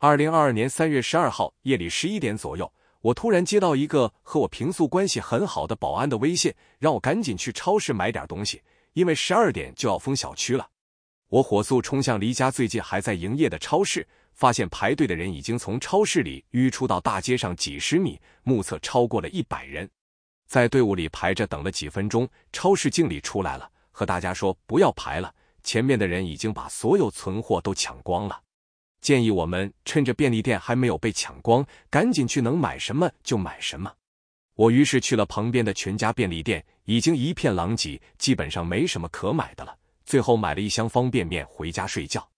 二零二二年三月十二号夜里十一点左右，我突然接到一个和我平素关系很好的保安的微信，让我赶紧去超市买点东西，因为十二点就要封小区了。我火速冲向离家最近还在营业的超市，发现排队的人已经从超市里淤出到大街上几十米，目测超过了一百人。在队伍里排着等了几分钟，超市经理出来了，和大家说不要排了，前面的人已经把所有存货都抢光了，建议我们趁着便利店还没有被抢光，赶紧去能买什么就买什么。我于是去了旁边的全家便利店，已经一片狼藉，基本上没什么可买的了。最后买了一箱方便面回家睡觉。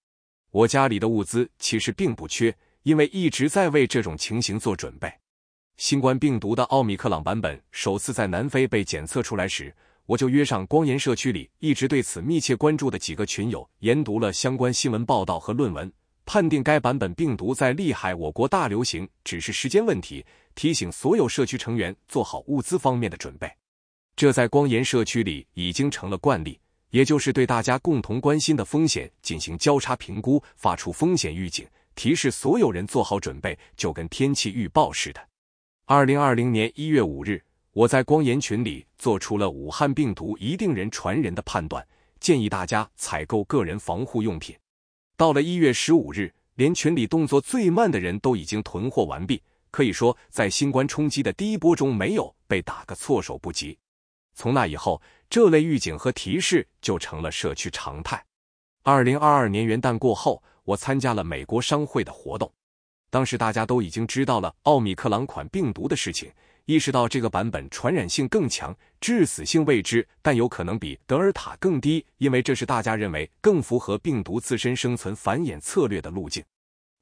我家里的物资其实并不缺，因为一直在为这种情形做准备。新冠病毒的奥密克朗版本首次在南非被检测出来时，我就约上光岩社区里一直对此密切关注的几个群友，研读了相关新闻报道和论文，判定该版本病毒在厉害我国大流行只是时间问题，提醒所有社区成员做好物资方面的准备。这在光岩社区里已经成了惯例。也就是对大家共同关心的风险进行交叉评估，发出风险预警，提示所有人做好准备，就跟天气预报似的。二零二零年一月五日，我在光研群里做出了武汉病毒一定人传人的判断，建议大家采购个人防护用品。到了一月十五日，连群里动作最慢的人都已经囤货完毕，可以说在新冠冲击的第一波中没有被打个措手不及。从那以后，这类预警和提示就成了社区常态。二零二二年元旦过后，我参加了美国商会的活动。当时大家都已经知道了奥密克戎款病毒的事情，意识到这个版本传染性更强，致死性未知，但有可能比德尔塔更低，因为这是大家认为更符合病毒自身生存繁衍策略的路径。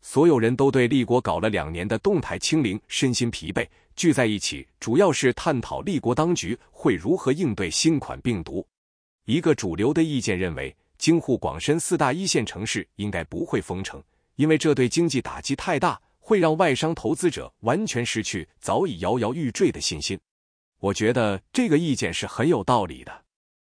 所有人都对立国搞了两年的动态清零身心疲惫，聚在一起主要是探讨立国当局会如何应对新款病毒。一个主流的意见认为，京沪广深四大一线城市应该不会封城，因为这对经济打击太大，会让外商投资者完全失去早已摇摇欲坠的信心。我觉得这个意见是很有道理的，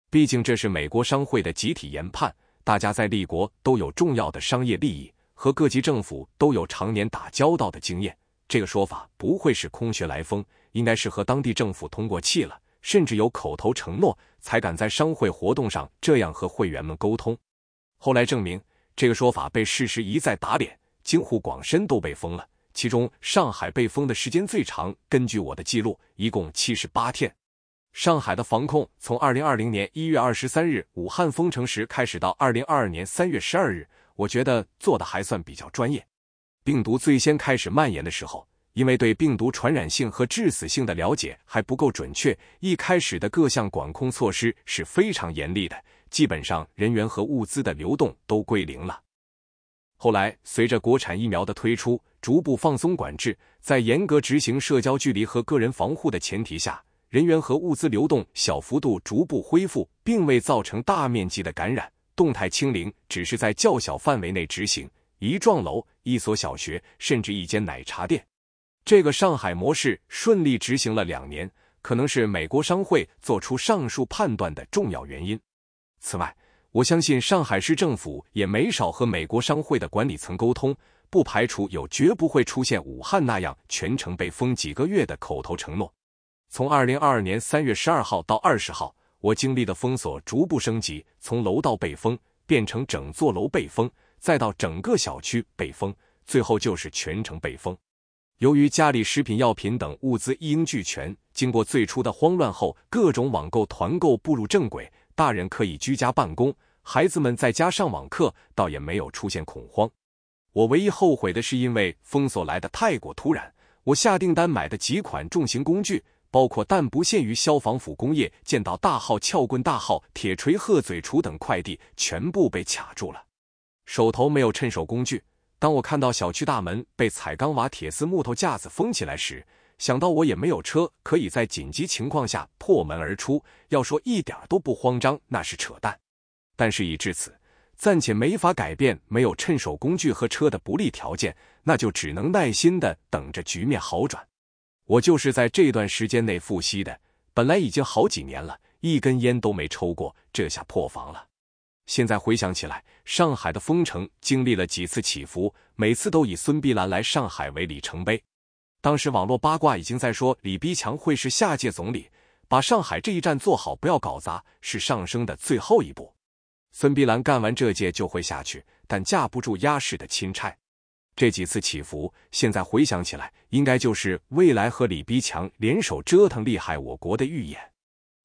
毕竟这是美国商会的集体研判，大家在立国都有重要的商业利益。和各级政府都有常年打交道的经验，这个说法不会是空穴来风，应该是和当地政府通过气了，甚至有口头承诺，才敢在商会活动上这样和会员们沟通。后来证明，这个说法被事实一再打脸，京沪广深都被封了，其中上海被封的时间最长。根据我的记录，一共七十八天。上海的防控从二零二零年一月二十三日武汉封城时开始，到二零二二年三月十二日。我觉得做的还算比较专业。病毒最先开始蔓延的时候，因为对病毒传染性和致死性的了解还不够准确，一开始的各项管控措施是非常严厉的，基本上人员和物资的流动都归零了。后来，随着国产疫苗的推出，逐步放松管制，在严格执行社交距离和个人防护的前提下，人员和物资流动小幅度逐步恢复，并未造成大面积的感染。动态清零只是在较小范围内执行，一幢楼、一所小学，甚至一间奶茶店，这个上海模式顺利执行了两年，可能是美国商会做出上述判断的重要原因。此外，我相信上海市政府也没少和美国商会的管理层沟通，不排除有绝不会出现武汉那样全程被封几个月的口头承诺。从二零二二年三月十二号到二十号。我经历的封锁逐步升级，从楼道被封变成整座楼被封，再到整个小区被封，最后就是全城被封。由于家里食品药品等物资一应俱全，经过最初的慌乱后，各种网购团购步入正轨，大人可以居家办公，孩子们在家上网课，倒也没有出现恐慌。我唯一后悔的是，因为封锁来的太过突然，我下订单买的几款重型工具。包括但不限于消防斧工业见到大号撬棍、大号铁锤、鹤嘴锄等快递，全部被卡住了。手头没有趁手工具。当我看到小区大门被彩钢瓦、铁丝、木头架子封起来时，想到我也没有车可以在紧急情况下破门而出。要说一点都不慌张，那是扯淡。但事已至此，暂且没法改变没有趁手工具和车的不利条件，那就只能耐心的等着局面好转。我就是在这段时间内复吸的，本来已经好几年了，一根烟都没抽过，这下破防了。现在回想起来，上海的封城经历了几次起伏，每次都以孙碧兰来上海为里程碑。当时网络八卦已经在说李逼强会是下届总理，把上海这一站做好，不要搞砸，是上升的最后一步。孙碧兰干完这届就会下去，但架不住压势的钦差。这几次起伏，现在回想起来，应该就是未来和李逼强联手折腾厉害我国的预演。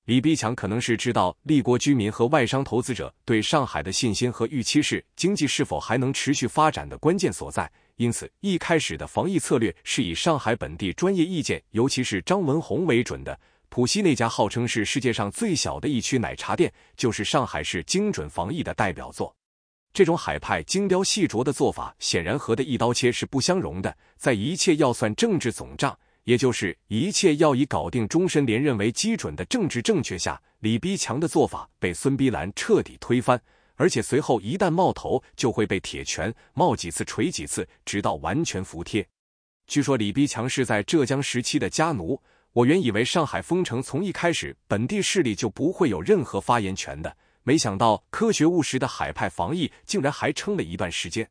李逼强可能是知道立国居民和外商投资者对上海的信心和预期是经济是否还能持续发展的关键所在，因此一开始的防疫策略是以上海本地专业意见，尤其是张文宏为准的。浦西那家号称是世界上最小的一区奶茶店，就是上海市精准防疫的代表作。这种海派精雕细琢的做法，显然和的一刀切是不相容的。在一切要算政治总账。也就是一切要以搞定终身连任为基准的政治正确下，李逼强的做法被孙逼兰彻底推翻，而且随后一旦冒头，就会被铁拳冒几次锤几次，直到完全服帖。据说李逼强是在浙江时期的家奴，我原以为上海封城从一开始本地势力就不会有任何发言权的，没想到科学务实的海派防疫竟然还撑了一段时间。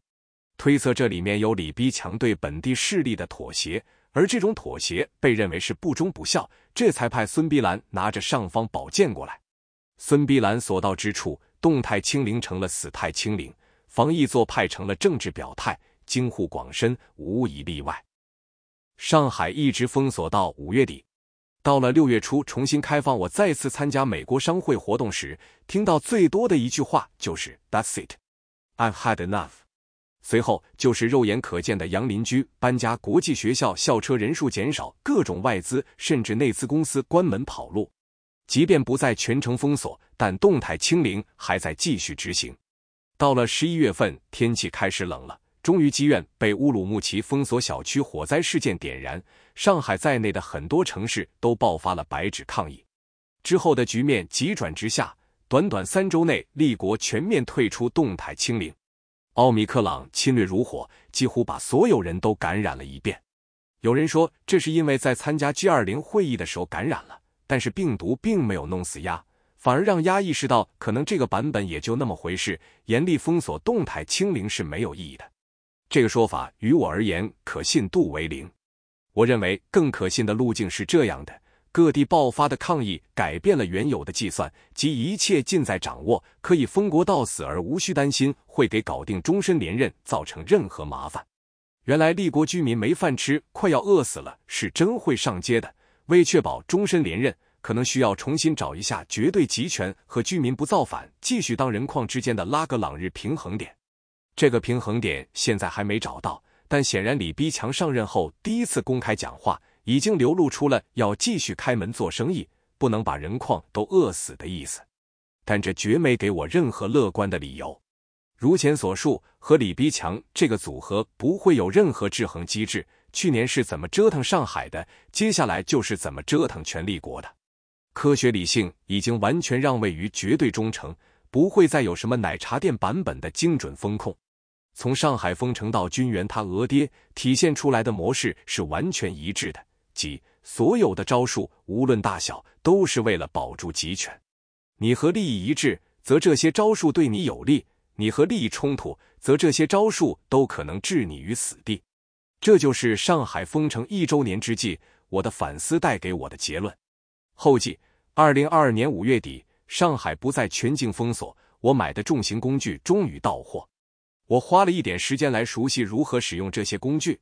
推测这里面有李逼强对本地势力的妥协。而这种妥协被认为是不忠不孝，这才派孙碧兰拿着尚方宝剑过来。孙碧兰所到之处，动态清零成了死态清零，防疫做派成了政治表态，京沪广深无一例外。上海一直封锁到五月底，到了六月初重新开放，我再次参加美国商会活动时，听到最多的一句话就是 “That's it, I've had enough”。随后就是肉眼可见的杨邻居搬家、国际学校校车人数减少、各种外资甚至内资公司关门跑路。即便不再全城封锁，但动态清零还在继续执行。到了十一月份，天气开始冷了，终于积院被乌鲁木齐封锁小区火灾事件点燃，上海在内的很多城市都爆发了白纸抗议。之后的局面急转直下，短短三周内，立国全面退出动态清零。奥密克朗侵略如火，几乎把所有人都感染了一遍。有人说，这是因为在参加 G 二零会议的时候感染了，但是病毒并没有弄死鸭，反而让鸭意识到可能这个版本也就那么回事。严厉封锁、动态清零是没有意义的。这个说法于我而言可信度为零。我认为更可信的路径是这样的。各地爆发的抗议改变了原有的计算，即一切尽在掌握，可以封国到死，而无需担心会给搞定终身连任造成任何麻烦。原来立国居民没饭吃，快要饿死了，是真会上街的。为确保终身连任，可能需要重新找一下绝对集权和居民不造反、继续当人矿之间的拉格朗日平衡点。这个平衡点现在还没找到，但显然李逼强上任后第一次公开讲话。已经流露出了要继续开门做生意，不能把人矿都饿死的意思，但这绝没给我任何乐观的理由。如前所述，和李逼强这个组合不会有任何制衡机制。去年是怎么折腾上海的，接下来就是怎么折腾全立国的。科学理性已经完全让位于绝对忠诚，不会再有什么奶茶店版本的精准风控。从上海封城到军援他额爹，体现出来的模式是完全一致的。即所有的招数，无论大小，都是为了保住集权。你和利益一致，则这些招数对你有利；你和利益冲突，则这些招数都可能置你于死地。这就是上海封城一周年之际，我的反思带给我的结论。后记：二零二二年五月底，上海不再全境封锁，我买的重型工具终于到货。我花了一点时间来熟悉如何使用这些工具。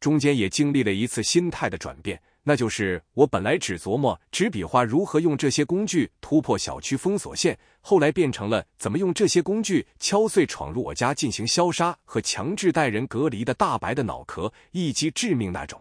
中间也经历了一次心态的转变，那就是我本来只琢磨纸笔画如何用这些工具突破小区封锁线，后来变成了怎么用这些工具敲碎闯入我家进行消杀和强制带人隔离的大白的脑壳，一击致命那种。